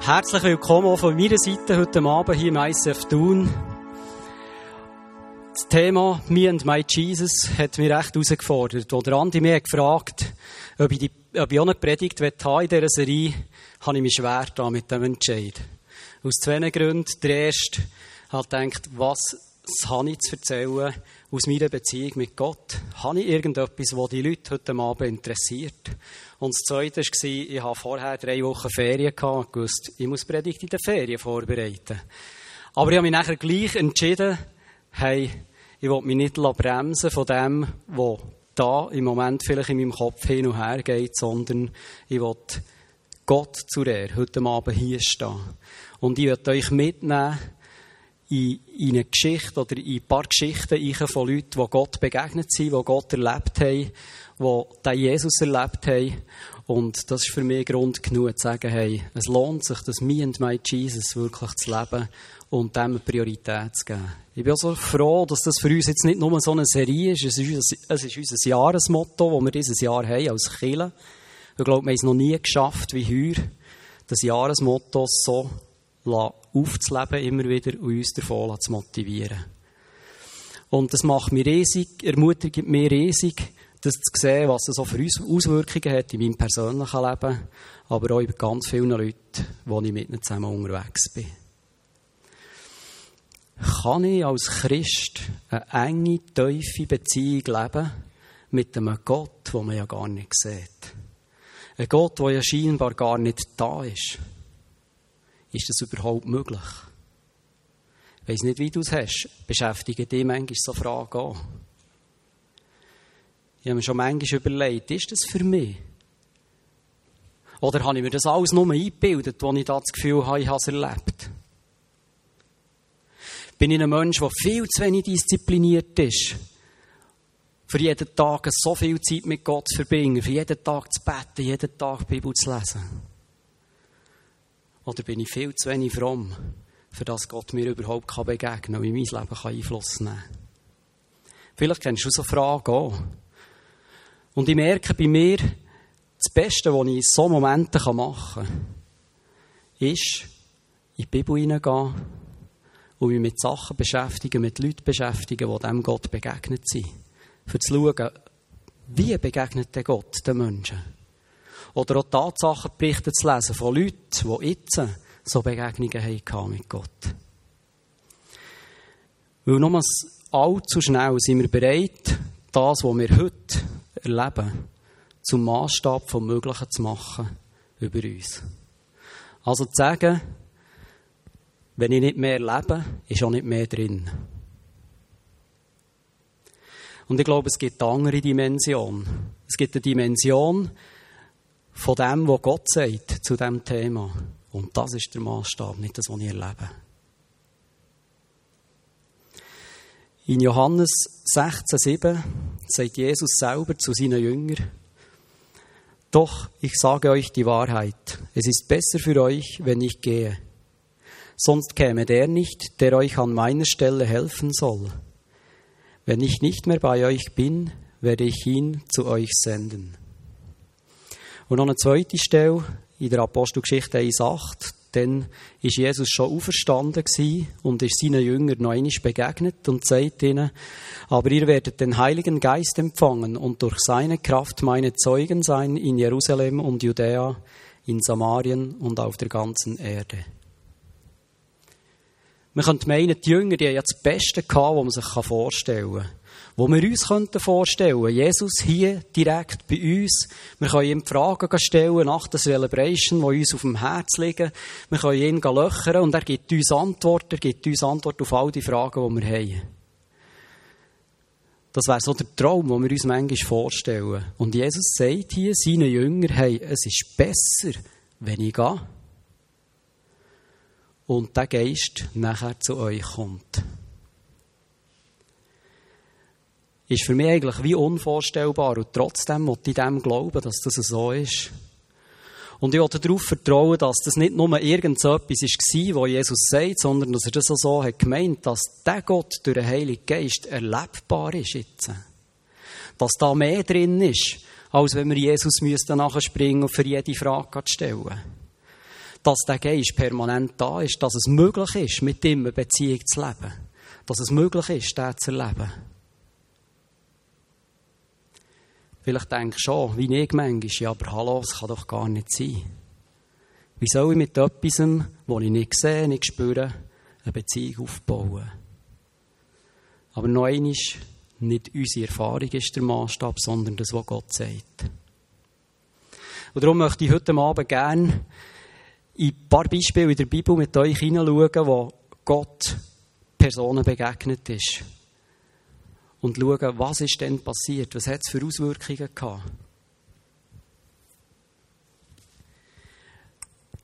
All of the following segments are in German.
Herzlich willkommen auch von meiner Seite heute Abend hier im ICF Thun. Das Thema Me and My Jesus hat mich recht herausgefordert. Als der Andi mich gefragt ob ich, die, ob ich auch eine Predigt in dieser Serie, habe ich mich schwer da mit dem Entscheid. Aus zwei Gründen. Der erste hat gedacht, was habe ich zu erzählen aus meiner Beziehung mit Gott? Habe ich irgendetwas, das die Leute heute Abend interessiert? Und das Zweite war, ich habe vorher drei Wochen Ferien gehabt und gewusst, ich muss Predigt in den Ferien vorbereiten. Aber ich habe mich nachher gleich entschieden, hey, ich will mich nicht bremsen von dem, was da im Moment vielleicht in meinem Kopf hin und her geht, sondern ich will Gott zu der heute Abend hier stehen. Und ich werde euch mitnehmen in, in eine Geschichte oder in ein paar Geschichten von Leuten, die Gott begegnet sind, die Gott erlebt haben, die den Jesus erlebt haben. Und das ist für mich Grund genug zu sagen, hey, es lohnt sich, das Me and My Jesus wirklich zu leben und dem eine Priorität zu geben. Ich bin auch so froh, dass das für uns jetzt nicht nur so eine Serie ist, es ist unser, es ist unser Jahresmotto, das wir dieses Jahr haben als Kirche. Ich glaube, wir haben es noch nie geschafft, wie heuer, das Jahresmotto so aufzuleben, immer wieder und uns davon zu motivieren. Und das macht mich riesig, ermutigt mich riesig, das zu sehen, was es so für uns Auswirkungen hat in meinem persönlichen Leben, aber auch bei ganz vielen Leuten, wo ich mit ihnen zusammen unterwegs bin. Kann ich als Christ eine enge, tiefe Beziehung leben mit einem Gott, den man ja gar nicht sieht? Ein Gott, der ja scheinbar gar nicht da ist. Ist das überhaupt möglich? Ich weiss nicht, wie du es hast. Beschäftigen dich manchmal so Fragen auch. Ich habe mir schon manchmal überlegt, ist das für mich? Oder habe ich mir das alles nur eingebildet, wo ich das Gefühl habe, ich habe es erlebt? Bin ich ein Mensch, der viel zu wenig diszipliniert ist, für jeden Tag so viel Zeit mit Gott zu verbringen, für jeden Tag zu beten, jeden Tag die Bibel zu lesen? Oder bin ich viel zu wenig fromm, für das Gott mir überhaupt begegnen kann und in mein Leben Einfluss nehmen kann? Vielleicht kennst du so Fragen auch. Und ich merke bei mir, das Beste, was ich in solchen Momenten machen kann, ist, in die Bibel hineingehen und mich mit Sachen beschäftigen, mit Leuten beschäftigen, die dem Gott begegnet sind. Für zu schauen, wie begegnet der Gott den Menschen? Oder auch Tatsachenberichte zu lesen von Leuten, die jetzt so Begegnungen haben mit Gott. Weil nochmals allzu schnell sind wir bereit, das, was wir heute erleben, zum Maßstab vom Möglichen zu machen über uns. Also zu sagen, wenn ich nicht mehr lebe, ist auch nicht mehr drin. Und ich glaube, es gibt eine andere Dimension. Es gibt eine Dimension von dem, was Gott sagt zu diesem Thema. Und das ist der Maßstab, nicht das, was ich erlebe. In Johannes 16,7 sagt Jesus selber zu seinen Jüngern, Doch, ich sage euch die Wahrheit, es ist besser für euch, wenn ich gehe. Sonst käme der nicht, der euch an meiner Stelle helfen soll. Wenn ich nicht mehr bei euch bin, werde ich ihn zu euch senden. Und noch eine zweite Stelle in der Apostelgeschichte 1,8 dann ist Jesus schon auferstanden und ist seinen Jüngern noch einmal begegnet und sagt ihnen, aber ihr werdet den Heiligen Geist empfangen und durch seine Kraft meine Zeugen sein in Jerusalem und Judäa, in Samarien und auf der ganzen Erde. Man könnte meinen, die Jünger, die haben ja das Beste gehabt, was man sich vorstellen kann wo wir uns vorstellen könnten. Jesus hier direkt bei uns. Wir können ihm Fragen stellen nach der Celebration, die uns auf dem Herz liegen. Wir können ihn löchern und er gibt uns Antworten, er gibt uns Antworten auf all die Fragen, die wir haben. Das wäre so der Traum, den wir uns manchmal vorstellen. Und Jesus sagt hier seinen Jüngern, hey, es ist besser, wenn ich gehe. Und der Geist nachher zu euch kommt. Ist für mich eigentlich wie unvorstellbar. Und trotzdem muss ich dem glauben, dass das so ist. Und ich wollte darauf vertrauen, dass das nicht nur irgendetwas war, was Jesus sagt, sondern dass er das auch so hat gemeint, dass der Gott durch den Heiligen Geist erlebbar ist jetzt. Dass da mehr drin ist, als wenn wir Jesus nachspringen und für jede Frage stellen dass der Geist permanent da ist, dass es möglich ist, mit ihm eine Beziehung zu leben. Dass es möglich ist, den zu erleben. Vielleicht denkst du schon, wie ich manchmal, ja, aber hallo, das kann doch gar nicht sein. Wie soll ich mit etwas, das ich nicht sehe, nicht spüre, eine Beziehung aufbauen? Aber noch einmal, nicht unsere Erfahrung ist der Maßstab, sondern das, was Gott sagt. Und darum möchte ich heute Abend gerne in ein paar Beispiele in der Bibel mit euch hineinschauen, wo Gott Personen begegnet ist. Und schauen, was ist denn passiert, was hat es für Auswirkungen gehabt.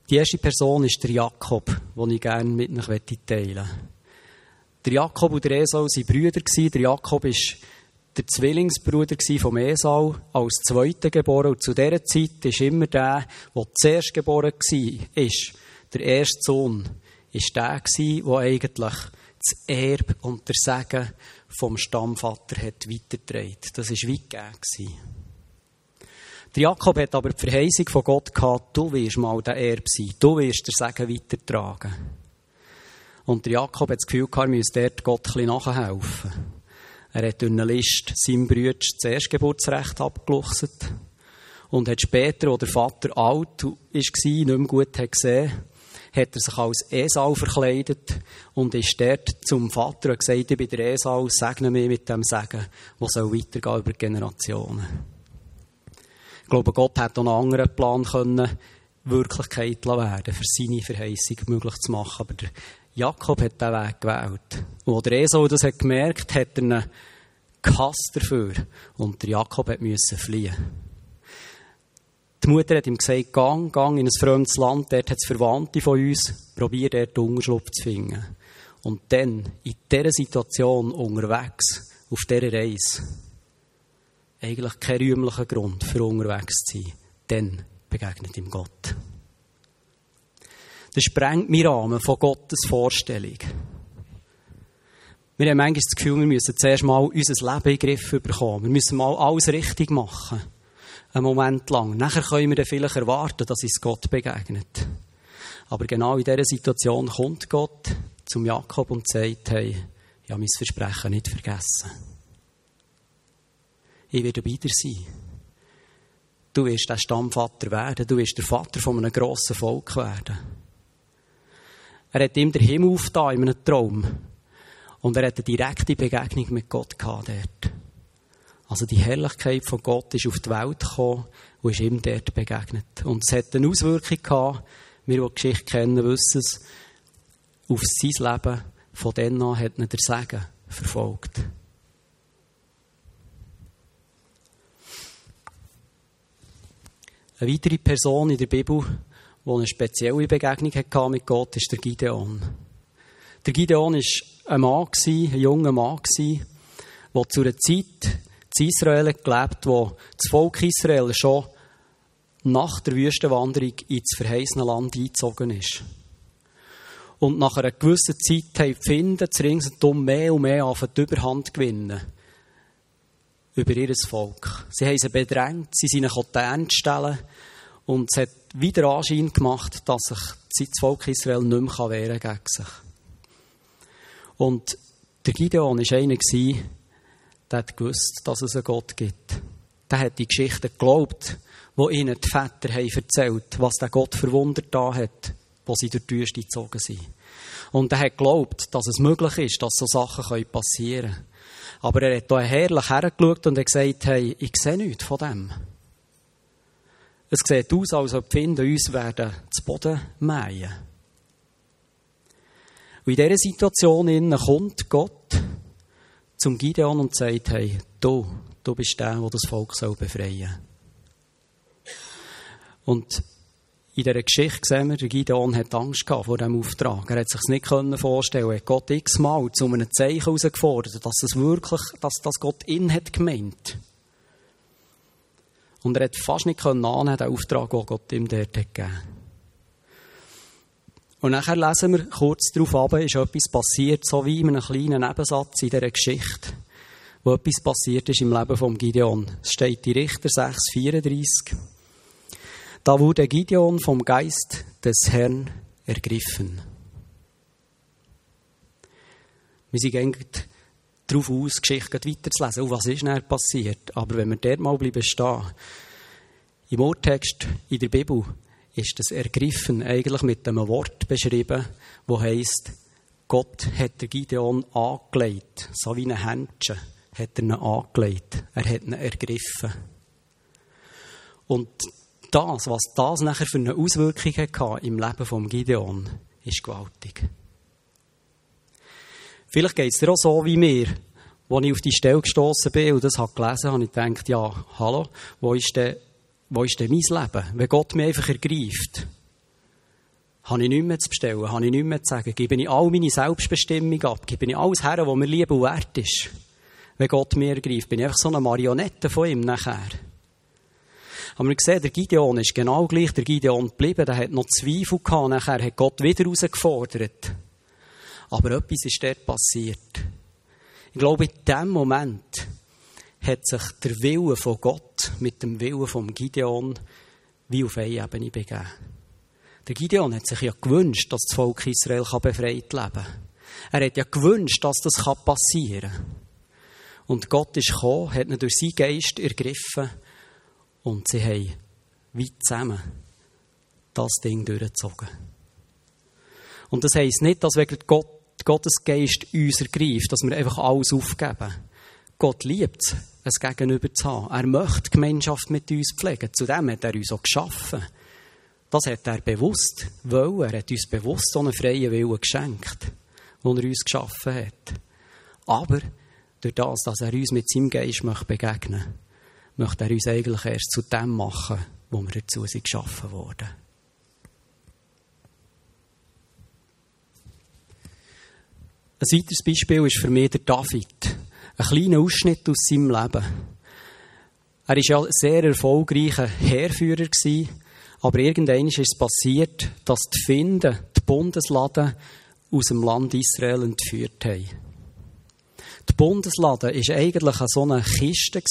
Die erste Person ist der Jakob, den ich gerne mit euch teilen möchte. Der Jakob und der Esau waren Brüder. Der Jakob war der Zwillingsbruder von Esau, als Zweiter geboren. Und zu dieser Zeit ist immer der, der zuerst geboren war, der erste Sohn, ist der der eigentlich das Erbe und der Segen vom Stammvater hat weitergetragen. Das war weit gegeben. Der Jakob hat aber die Verheißung von Gott gehabt, du wirst mal der Erbe sein, du wirst der Segen weitertragen. Und der Jakob hat das Gefühl gehabt, er müsse dort Gott ein bisschen nachhelfen. Er hat durch eine Liste seinem Bruder das Erstgeburtsrecht abgeluchset. Und hat später, als der Vater alt war, nicht mehr gut gesehen hat er sich als Esau verkleidet und ist dort zum Vater und gesagt, ich bin der Esau, segne mich mit dem Segen, der soll weitergehen über Generationen. Ich glaube, Gott hätte auch einen anderen Plan können, Wirklichkeit werden, für seine Verheißung möglich zu machen. Aber der Jakob hat diesen Weg gewählt. Und als der Esau das hat gemerkt, hat er einen gehasst dafür. Und der Jakob hat müssen fliehen. Die Mutter hat ihm gesagt, gang, gang in ein fremdes Land, dort hat es Verwandte von uns, probier dort Unterschlupf zu finden. Und dann, in dieser Situation unterwegs, auf dieser Reise, eigentlich kein rühmlicher Grund für unterwegs zu sein, dann begegnet ihm Gott. Das sprengt meinen Rahmen von Gottes Vorstellung. Wir haben manchmal das Gefühl, wir müssen zuerst mal unser Leben in den Griff bekommen. Wir müssen mal alles richtig machen. Einen Moment lang. Nachher können wir dann vielleicht erwarten, dass uns Gott begegnet. Aber genau in dieser Situation kommt Gott zum Jakob und sagt, hey, ich habe mein Versprechen nicht vergessen. Ich werde bei dir sein. Du wirst der Stammvater werden. Du wirst der Vater von einem grossen Volk werden. Er hat ihm den Himmel aufgetan in einem Traum. Und er hat eine direkte Begegnung mit Gott gehabt dort. Also die Herrlichkeit von Gott ist auf die Welt gekommen und ist ihm dort begegnet. Und es hat eine Auswirkung gehabt, wir, die die Geschichte kennen, wissen es, auf sein Leben. Von dann an hat ihn der Segen verfolgt. Eine weitere Person in der Bibel, die eine spezielle Begegnung hatte mit Gott, ist der Gideon. Der Gideon war ein Mann, ein junger Mann, der zu einer Zeit in Israel gelebt wo das Volk Israel schon nach der Wüstenwanderung ins verheißene Land eingezogen ist. Und nach einer gewissen Zeit haben die Finden zu ringsum mehr und mehr auf die Überhand gewinnen. Über ihr Volk. Sie haben sie bedrängt, sie sind ihnen stellen und es hat wieder Anschein gemacht, dass sich das Volk Israel nicht mehr wehren kann gegen sich. Und der Gideon war einer, der hat gewusst, dass es einen Gott gibt. Der hat die Geschichte geglaubt, wo ihnen die Väter haben erzählt, was der Gott für Wunder da hat, wo sie durch die Wüste gezogen sind. Und er hat geglaubt, dass es möglich ist, dass so Sachen passieren können. Aber er hat hier herrlich hergeschaut und hat gesagt, hey, ich sehe nichts von dem. Es sieht aus, als ob die uns werden zu Boden mähen. Und in dieser Situation kommt Gott zum Gideon und sagt, hey, du, du bist der, der das Volk soll befreien. Und in dieser Geschichte sehen wir, Gideon hat Angst vor diesem Auftrag. Er hat sich nicht vorstellen Er hat Gott x-mal zu einem Zeichen herausgefordert, dass es wirklich, dass das Gott ihn hat gemeint. Und er hat fast nicht annehmen den Auftrag, den Gott ihm dort gegeben hat. Und nachher lesen wir kurz darauf ab, ist etwas passiert, so wie in einem kleinen Nebensatz in dieser Geschichte, wo etwas passiert ist im Leben von Gideon. Es steht in Richter 6, 34. Da wurde Gideon vom Geist des Herrn ergriffen. Wir sind darauf aus, Geschichte weiterzulesen. Und was ist dann passiert? Aber wenn wir dort mal bleiben stehen, im Urtext in der Bibel ist das Ergriffen eigentlich mit einem Wort beschrieben, wo heißt, Gott hat der Gideon angelegt, so wie ein Händchen hat er ihn angelegt. Er hat ihn ergriffen. Und das, was das nachher für eine Auswirkung hatte im Leben von Gideon, ist gewaltig. Vielleicht geht es dir auch so wie mir, als ich auf die Stelle gestoßen bin und das habe gelesen habe, ich gedacht, ja, hallo, wo ist denn, wo ist denn mein Leben? Wenn Gott mich einfach ergreift, habe ich nichts mehr zu bestellen, habe ich nichts mehr zu sagen, gebe ich all meine Selbstbestimmung ab, gebe ich alles her, was mir lieb und wert ist. Wenn Gott mich ergreift, bin ich einfach so eine Marionette von ihm nachher. Haben wir gesehen, der Gideon ist genau gleich der Gideon geblieben, der hat noch Zweifel gehabt, nachher hat Gott wieder herausgefordert. Aber etwas ist dort passiert. Ich glaube, in dem Moment hat sich der Wille von Gott mit dem Willen von Gideon wie auf eine Ebene begeben. Der Gideon hat sich ja gewünscht, dass das Volk Israel befreit leben kann. Er hat ja gewünscht, dass das passieren kann. Und Gott ist gekommen, hat ihn durch seinen Geist ergriffen und sie haben weit zusammen das Ding durchgezogen. Und das heisst nicht, dass wegen Gott, Gottes Geist uns ergreift, dass wir einfach alles aufgeben. Gott liebt es, ein Gegenüber zu haben. Er möchte Gemeinschaft mit uns pflegen. Zudem hat er uns auch geschaffen. Das hat er bewusst wollen. Er hat uns bewusst so einen freien Willen geschenkt, den er uns geschaffen hat. Aber durch das, dass er uns mit seinem Geist begegnen möchte, möchte er uns eigentlich erst zu dem machen, wo wir dazu sind geschaffen wurden. Ein weiteres Beispiel ist für mich der David. Ein kleiner Ausschnitt aus seinem Leben. Er war ja ein sehr erfolgreicher Heerführer, aber irgendwann ist es passiert, dass die Finden die Bundeslade aus dem Land Israel entführt haben. Die Bundeslade war eigentlich so eine Kiste,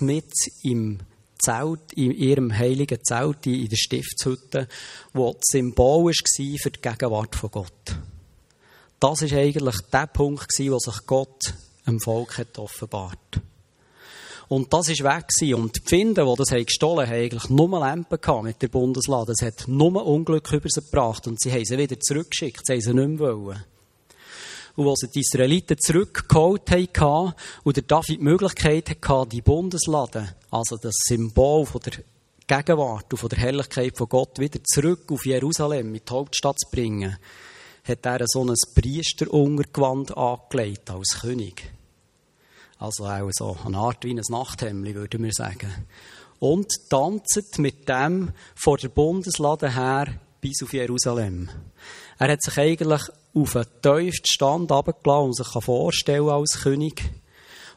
mit im Zelt, in ihrem heiligen Zelt in der Stiftshütte, wo das Symbol war für die Gegenwart von Gott. Das war eigentlich der Punkt, wo sich Gott dem Volk hat offenbart Und das ist weg Und die Finden, die das haben gestohlen haben, eigentlich nur Lampen mit der Bundeslade. Es hat nur Unglück über sie gebracht. Und sie haben sie wieder zurückgeschickt. Sie haben sie nicht mehr wollen. Und als sie die Israeliten zurückgeholt haben und der David die Möglichkeit hatte, die Bundeslade, also das Symbol von der Gegenwart und von der Herrlichkeit von Gott, wieder zurück auf Jerusalem, in die Hauptstadt zu bringen, hat er so ein Priesteruntergewand angelegt als König. Also auch so eine Art wie ein Nachthemd, würde wir sagen. Und tanzt mit dem vor der Bundeslade her bis auf Jerusalem. Er hat sich eigentlich auf einen tiefsten Stand runtergelassen, und sich vorstellen als König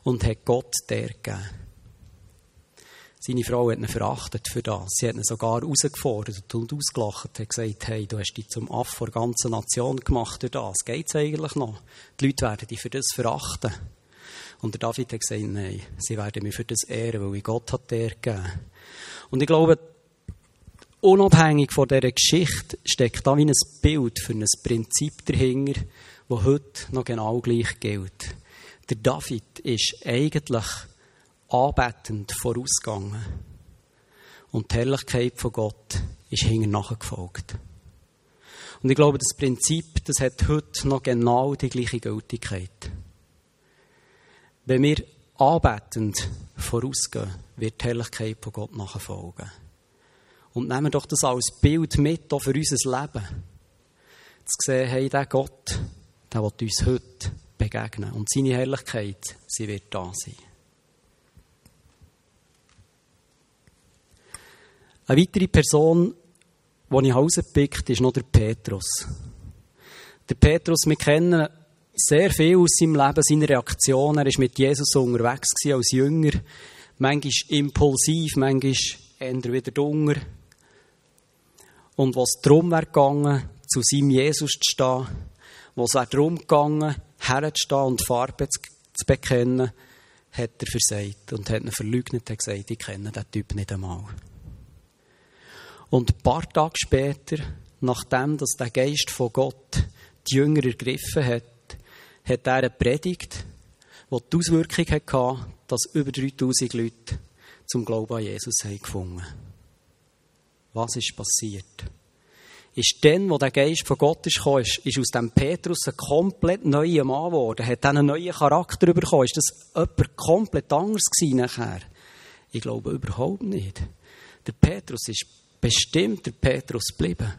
und hat Gott der gegeben. Seine Frau hat ihn verachtet für das. Sie hat ihn sogar herausgefordert und ausgelacht. hat gesagt, hey, du hast dich zum Aff der ganzen Nation gemacht durch das. Geht's eigentlich noch? Die Leute werden dich für das verachten. Und der David hat gesagt, nein, sie werden mich für das ehren, weil ich Gott hat der gegeben. Und ich glaube, unabhängig von dieser Geschichte steckt da wie ein Bild für ein Prinzip dahinter, das heute noch genau gleich gilt. Der David ist eigentlich anbetend vorausgegangen. Und die Herrlichkeit von Gott ist hinter nachgefolgt. Und ich glaube, das Prinzip, das hat heute noch genau die gleiche Gültigkeit. Wenn wir anbetend vorausgehen, wird die Herrlichkeit von Gott nachfolgen. Und nehmen doch das als Bild mit, auch für unser Leben. Zu sehen, hey, der Gott, der wird uns heute begegnen. Und seine Herrlichkeit, sie wird da sein. Eine weitere Person, die ich rausgepickt ist noch der Petrus. Der Petrus, wir kennen sehr viel aus seinem Leben, seiner Reaktion. Er war mit Jesus unterwegs als Jünger. Manchmal impulsiv, manchmal eher wieder dunger. Und was darum wäre gegangen, zu seinem Jesus zu stehen, was wäre darum gegangen, herzustehen und Farbe zu bekennen, hat er versagt und hat ihn verleugnet und gesagt, ich kenne diesen Typ nicht einmal. Und ein paar Tage später, nachdem dass der Geist von Gott die Jünger ergriffen hat, hat er eine Predigt, die die Auswirkung hatte, dass über 3000 Leute zum Glauben an Jesus haben gefunden Was ist passiert? Ist dann, wo der Geist von Gott ist gekommen, ist, ist aus dem Petrus ein komplett neuer Mann geworden, hat einen neuen Charakter bekommen. Ist das jemand komplett anders gewesen nachher? Ich glaube überhaupt nicht. Der Petrus ist bestimmt der Petrus geblieben.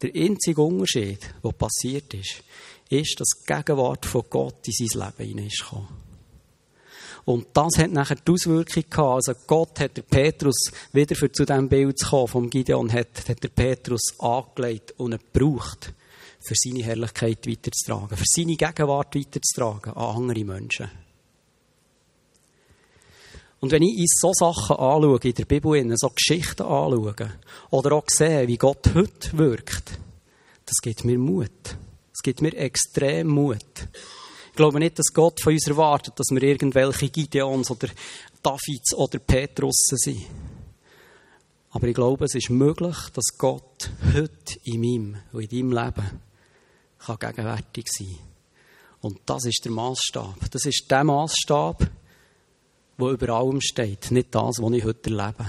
Der einzige Unterschied, der passiert ist, ist, dass die Gegenwart von Gott in sein Leben hineingekommen Und das hat nachher die Auswirkung gehabt. Also Gott hat der Petrus wieder für zu diesem Bild zu kommen, vom Gideon, hat, hat der Petrus angelegt und gebraucht, für seine Herrlichkeit weiterzutragen, für seine Gegenwart weiterzutragen an andere Menschen. Und wenn ich uns so Sachen anschaue, in der Bibel, so Geschichten anschaue, oder auch sehe, wie Gott heute wirkt, das gibt mir Mut. Es gibt mir extrem Mut. Ich glaube nicht, dass Gott von uns erwartet, dass wir irgendwelche Gideons oder Davids oder Petrussen sind. Aber ich glaube, es ist möglich, dass Gott heute in meinem und in deinem Leben kann gegenwärtig sein Und das ist der Maßstab. Das ist der Maßstab, wo über allem steht, nicht das, was ich heute erlebe.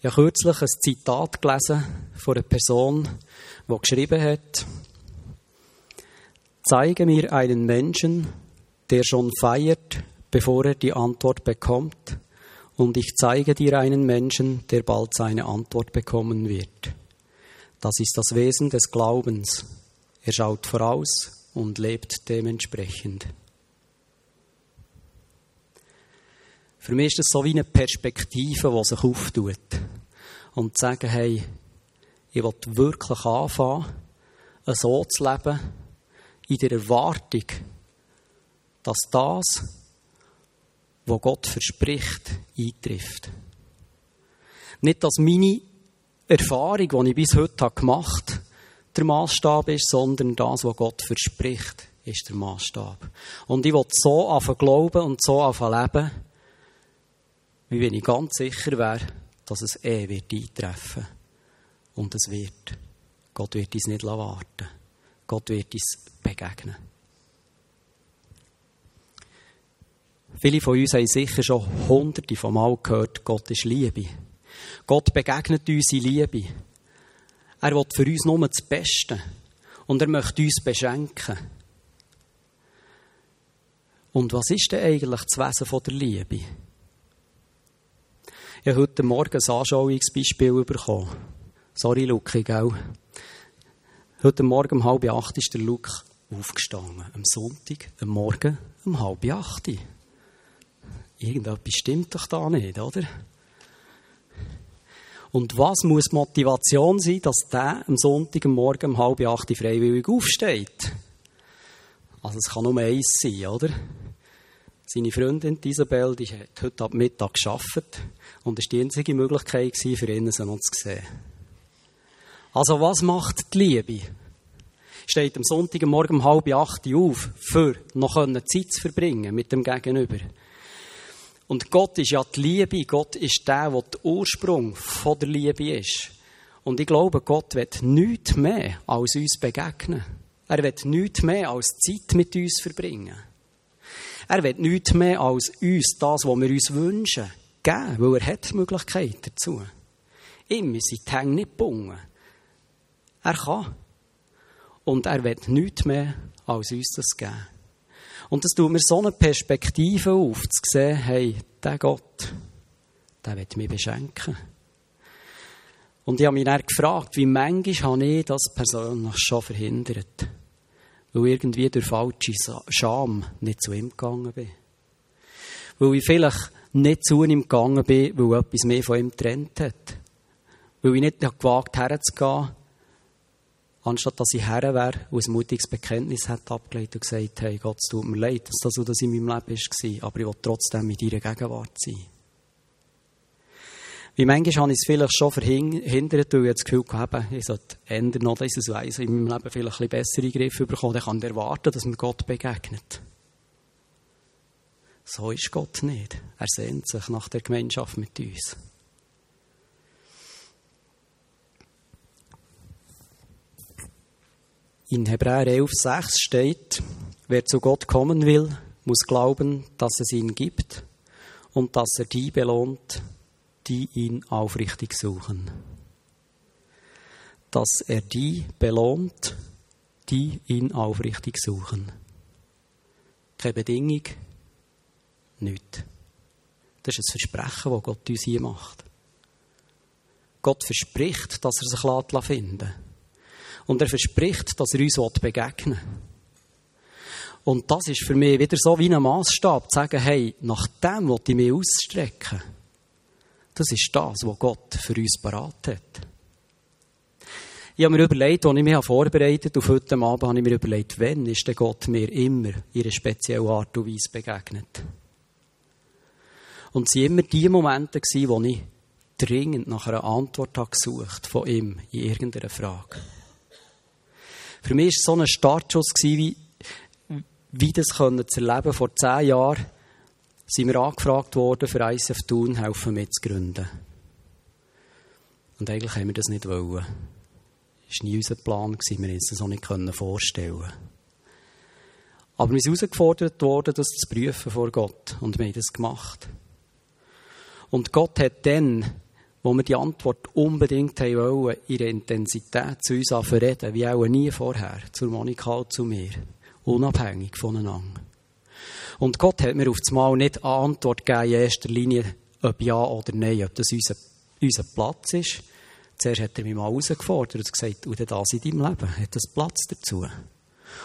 Ich habe kürzlich ein Zitat gelesen von einer Person, die geschrieben hat, Zeige mir einen Menschen, der schon feiert, bevor er die Antwort bekommt, und ich zeige dir einen Menschen, der bald seine Antwort bekommen wird. Das ist das Wesen des Glaubens. Er schaut voraus und lebt dementsprechend. Für mich ist das so wie eine Perspektive, die sich auftut. Und zu sagen, hey, ich will wirklich anfangen, so zu leben, in der Erwartung, dass das, was Gott verspricht, eintrifft. Nicht, dass meine Erfahrung, die ich bis heute gemacht habe, der Maßstab ist, sondern das, was Gott verspricht, ist der Maßstab. Und ich will so anfangen glauben und so anfangen leben, wie wenn ich ganz sicher wäre, dass es eh wird eintreffen. Und es wird. Gott wird uns nicht warten. Gott wird uns begegnen. Viele von uns haben sicher schon hunderte von Mal gehört, Gott ist Liebe. Gott begegnet uns in Liebe. Er will für uns nur das Beste. Und er möchte uns beschenken. Und was ist denn eigentlich das Wesen der Liebe? Ich habe heute Morgen ein Anschauungsbeispiel bekommen. Sorry, Luki, gell? Heute Morgen um halb acht ist der Luke aufgestanden. Am Sonntag, am Morgen um halb acht. Irgendetwas stimmt doch da nicht, oder? Und was muss Motivation sein, dass der am Sonntag am Morgen um halb acht freiwillig aufsteht? Also es kann nur eins sein, oder? Seine Freundin Isabel, die hat heute ab Mittag gearbeitet und es war die einzige Möglichkeit für ihn, sie noch zu sehen. Also was macht die Liebe? Steht am Sonntag am Morgen um halb acht auf, für noch Zeit zu verbringen mit dem Gegenüber. Und Gott ist ja die Liebe. Gott ist der, der der Ursprung von der Liebe ist. Und ich glaube, Gott wird nichts mehr als uns begegnen. Er wird nichts mehr als Zeit mit uns verbringen. Er wird nichts mehr als uns das, was wir uns wünschen, geben, weil er hat die Möglichkeit dazu. Immer sind die Hänge nicht gebunden. Er kann. Und er wird nichts mehr als uns das geben. Und das tut mir so eine Perspektive auf, zu sehen, hey, der Gott, der wird mich beschenken. Und ich habe mich dann gefragt, wie manchmal habe ich das persönlich schon verhindert. Weil irgendwie durch falsche Scham nicht zu ihm gegangen bin. Weil ich vielleicht nicht zu ihm gegangen bin, weil etwas mehr von ihm getrennt hat. Weil ich nicht gewagt habe, herzugehen, anstatt dass ich her wäre und ein mutiges Bekenntnis hat abgelegt und gesagt, hey Gott, es tut mir leid, dass das, was in meinem Leben war, aber ich will trotzdem in deiner Gegenwart sein. Wie manchmal habe ich es vielleicht schon verhindert, weil ich das Gefühl habe, ich sollte ändern noch dieses Weise in meinem Leben vielleicht ein bisschen bessere Griffe bekommen, dann kann ich erwarten, dass mir Gott begegnet. So ist Gott nicht. Er sehnt sich nach der Gemeinschaft mit uns. In Hebräer 11,6 steht, wer zu Gott kommen will, muss glauben, dass es ihn gibt und dass er die belohnt, die ihn aufrichtig suchen. Dass er die belohnt, die ihn aufrichtig suchen. Keine Bedingung, nichts. Das ist ein Versprechen, das Gott uns hier macht. Gott verspricht, dass er sich finden lässt. Und er verspricht, dass er uns begegnen will. Und das ist für mich wieder so wie ein Maßstab, zu sagen, hey, nach dem will ich mich ausstrecken. Das ist das, was Gott für uns parat hat. Ich habe mir überlegt, als ich mich vorbereitet auf heute Abend, habe ich mir überlegt, wann ist denn Gott mir immer in einer speziellen Art und Weise begegnet. Und es waren immer die Momente, wo ich dringend nach einer Antwort habe gesucht von ihm in irgendeiner Frage. Für mich war so ein Startschuss, wie, wie das können zu erleben. Vor zehn Jahren sind wir angefragt worden, für ISF Thun helfen mitzugründen. Und eigentlich haben wir das nicht wollen. Das war nie unser Plan, wir konnten uns das auch nicht vorstellen. Aber wir sind herausgefordert worden, das zu prüfen vor Gott. Und wir haben das gemacht. Und Gott hat dann wo wir die Antwort unbedingt haben wollen, ihre Intensität zu uns reden, wie auch nie vorher, zur Monika und zu mir, unabhängig voneinander. Und Gott hat mir auf das Mal nicht eine Antwort gegeben, in erster Linie, ob ja oder nein, ob das unser, unser Platz ist. Zuerst hat er mich mal herausgefordert und gesagt, und das in deinem Leben, hat das Platz dazu?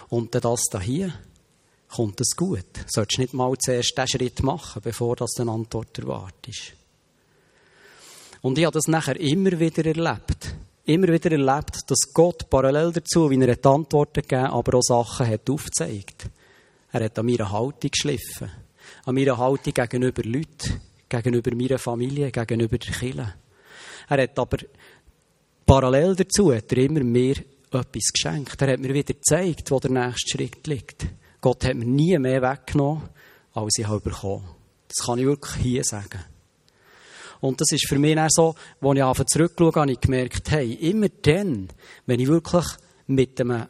Und das da hier, kommt das gut? Solltest du nicht mal zuerst diesen Schritt machen, bevor das eine Antwort erwartest? Und ich habe das nachher immer wieder erlebt. Immer wieder erlebt, dass Gott parallel dazu, wie er die Antworten gegeben aber auch Sachen hat aufgezeigt. Er hat an meiner Haltung geschliffen. An meiner Haltung gegenüber Leuten, gegenüber meiner Familie, gegenüber der Kirche. Er hat aber parallel dazu hat er immer mehr etwas geschenkt. Er hat mir wieder gezeigt, wo der nächste Schritt liegt. Gott hat mir nie mehr weggenommen, als ich habe bekommen. Das kann ich wirklich hier sagen. Und das ist für mich auch so, als ich einfach zurückschaue, habe ich gemerkt, hey, immer dann, wenn ich wirklich mit einem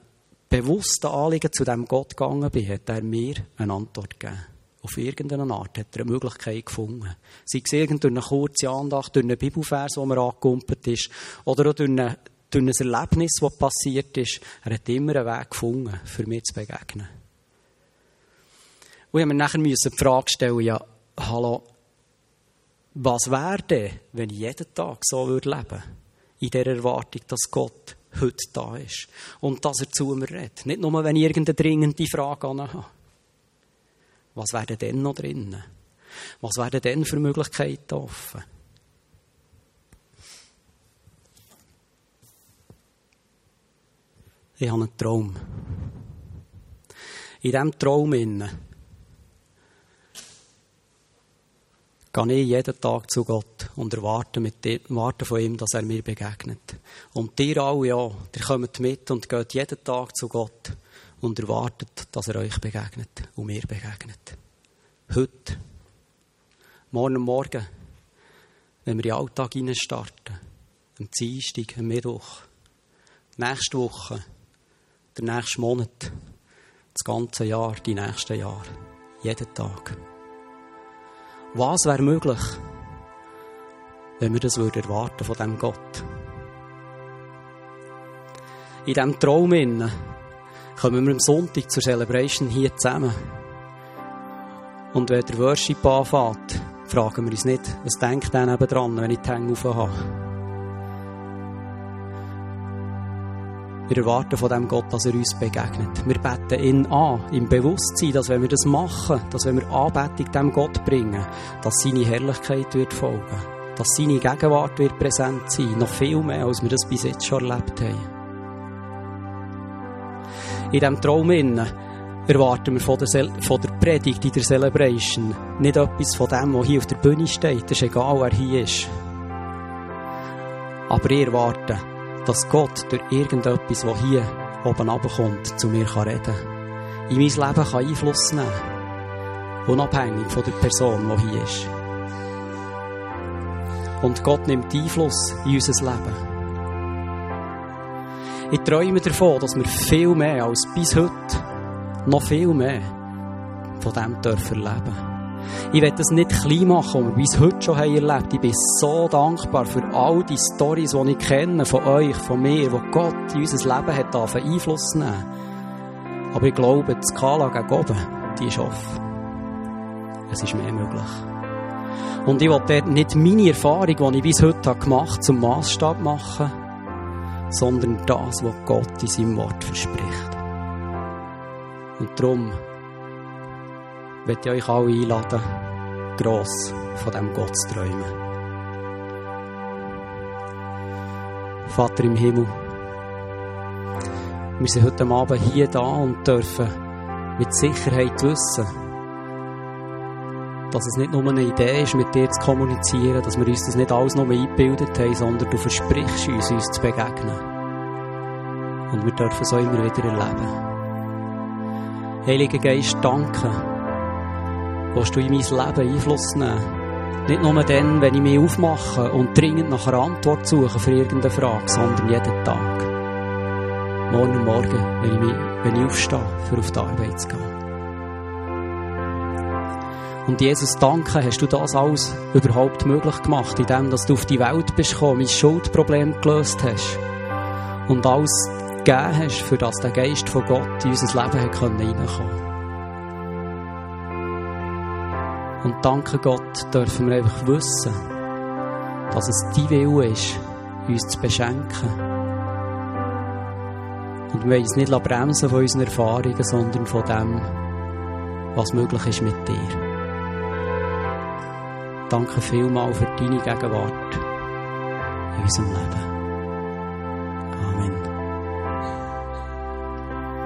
bewussten Anliegen zu dem Gott gegangen bin, hat er mir eine Antwort gegeben. Auf irgendeine Art hat er eine Möglichkeit gefunden. Sei es durch eine kurze Andacht, durch einen Bibelvers, der mir angekumpelt ist, oder auch durch, eine, durch ein Erlebnis, das passiert ist. Er hat immer einen Weg gefunden, für mich zu begegnen. Und ich musste mir nachher die Frage stellen, ja, hallo, was wäre denn, wenn ich jeden Tag so würde leben In der Erwartung, dass Gott heute da ist. Und dass er zu mir redet. Nicht nur, wenn ich irgendeine dringende Frage habe. Was wäre denn noch drinnen? Was wären denn für Möglichkeiten offen? Ich habe einen Traum. In diesem Traum gehe ich jeden Tag zu Gott und erwarte, mit dem, warte von ihm, dass er mir begegnet. Und ihr alle, ja, ihr kommt mit und geht jeden Tag zu Gott und erwartet, dass er euch begegnet und mir begegnet. Heute, morgen Morgen, wenn wir in den Alltag starten, am Dienstag, am Mittwoch, nächste Woche, der nächste Monat, das ganze Jahr, die nächsten Jahre, jeden Tag. Was wäre möglich, wenn wir das würden erwarten von diesem Gott? In diesem Traum kommen wir am Sonntag zur Celebration hier zusammen. Und wenn der Worship anfängt, fragen wir uns nicht, was denkt der dran, wenn ich die Hänge habe. Wir erwarten von dem Gott, dass er uns begegnet. Wir beten ihn an, im Bewusstsein, dass wenn wir das machen, dass wenn wir Anbetung dem Gott bringen, dass seine Herrlichkeit wird folgen. Dass seine Gegenwart wird präsent sein. Noch viel mehr, als wir das bis jetzt schon erlebt haben. In diesem Traum erwarten wir von der, von der Predigt in der Celebration nicht etwas von dem, was hier auf der Bühne steht. Das ist egal, wer hier ist. Aber ich erwarte, dass Gott durch irgendetwas, was hier oben runterkommt, zu mir reden kann. In mein Leben kann Einfluss nehmen. Unabhängig von der Person, die hier ist. Und Gott nimmt Einfluss in unser Leben. Ich träume davon, dass wir viel mehr als bis heute, noch viel mehr von dem dürfen erleben. Ich will das nicht klein machen, was wir bis heute schon erlebt. Ich bin so dankbar für all die Stories, die ich kenne, von euch, von mir, wo Gott in unser Leben hat Einfluss nehmen Aber ich glaube, die Skala gegen oben, die ist offen. Es ist mehr möglich. Und ich will dort nicht meine Erfahrung, die ich bis heute gemacht habe, zum Maßstab machen, sondern das, was Gott in seinem Wort verspricht. Und darum möchte ich euch alle einladen, gross von diesem Gott zu träumen. Vater im Himmel, wir sind heute Abend hier da und dürfen mit Sicherheit wissen, dass es nicht nur eine Idee ist, mit dir zu kommunizieren, dass wir uns das nicht alles nur eingebildet haben, sondern du versprichst uns, uns zu begegnen. Und wir dürfen es auch immer wieder erleben. Heiliger Geist, danke, willst du in mein Leben Einfluss nehmen. Nicht nur dann, wenn ich mich aufmache und dringend nach einer Antwort suche für irgendeine Frage, sondern jeden Tag. Morgen und morgen, wenn ich, mich, wenn ich aufstehe, für auf die Arbeit zu gehen. Und Jesus, danke, hast du das alles überhaupt möglich gemacht, indem dass du auf die Welt bist gekommen, mein Schuldproblem gelöst hast und alles gegeben hast, für das der Geist von Gott in unser Leben reinkommen konnte. Und danke Gott, dürfen wir einfach wissen, dass es dein Wille ist, uns zu beschenken. Und wir wollen uns nicht bremsen von unseren Erfahrungen, sondern von dem, was möglich ist mit dir. Danke vielmals für deine Gegenwart in unserem Leben.